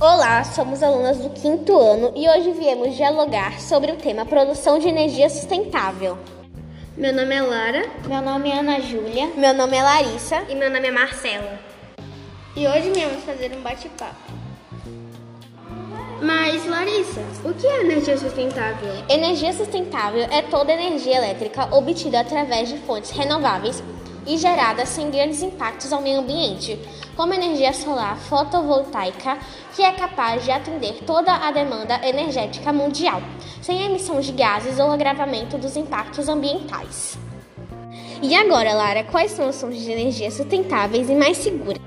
Olá, somos alunas do quinto ano e hoje viemos dialogar sobre o tema produção de energia sustentável. Meu nome é Lara. Meu nome é Ana Júlia. Meu nome é Larissa. E meu nome é Marcela. E hoje viemos fazer um bate-papo. Mas, Larissa, o que é energia sustentável? Energia sustentável é toda energia elétrica obtida através de fontes renováveis e gerada sem grandes impactos ao meio ambiente, como energia solar fotovoltaica, que é capaz de atender toda a demanda energética mundial, sem emissão de gases ou agravamento dos impactos ambientais. E agora, Lara, quais são as fontes de energia sustentáveis e mais seguras?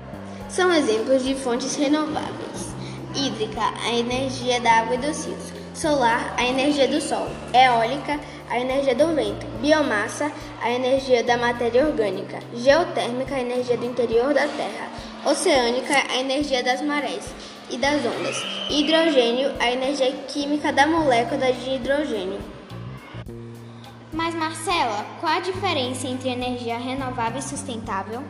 São exemplos de fontes renováveis. Hídrica, a energia da água e dos rios. Solar, a energia do sol. Eólica, a energia do vento. Biomassa, a energia da matéria orgânica. Geotérmica, a energia do interior da terra. Oceânica, a energia das marés e das ondas. Hidrogênio, a energia química da molécula de hidrogênio. Mas Marcela, qual a diferença entre energia renovável e sustentável?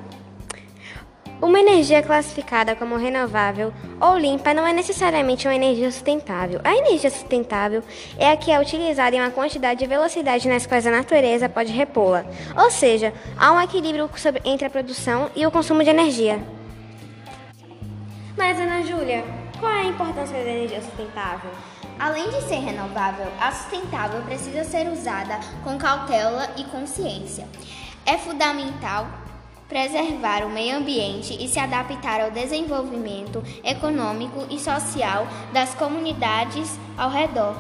Uma energia classificada como renovável ou limpa não é necessariamente uma energia sustentável. A energia sustentável é a que é utilizada em uma quantidade e velocidade nas quais a natureza pode repô-la. Ou seja, há um equilíbrio entre a produção e o consumo de energia. Mas, Ana Júlia, qual é a importância da energia sustentável? Além de ser renovável, a sustentável precisa ser usada com cautela e consciência. É fundamental preservar o meio ambiente e se adaptar ao desenvolvimento econômico e social das comunidades ao redor.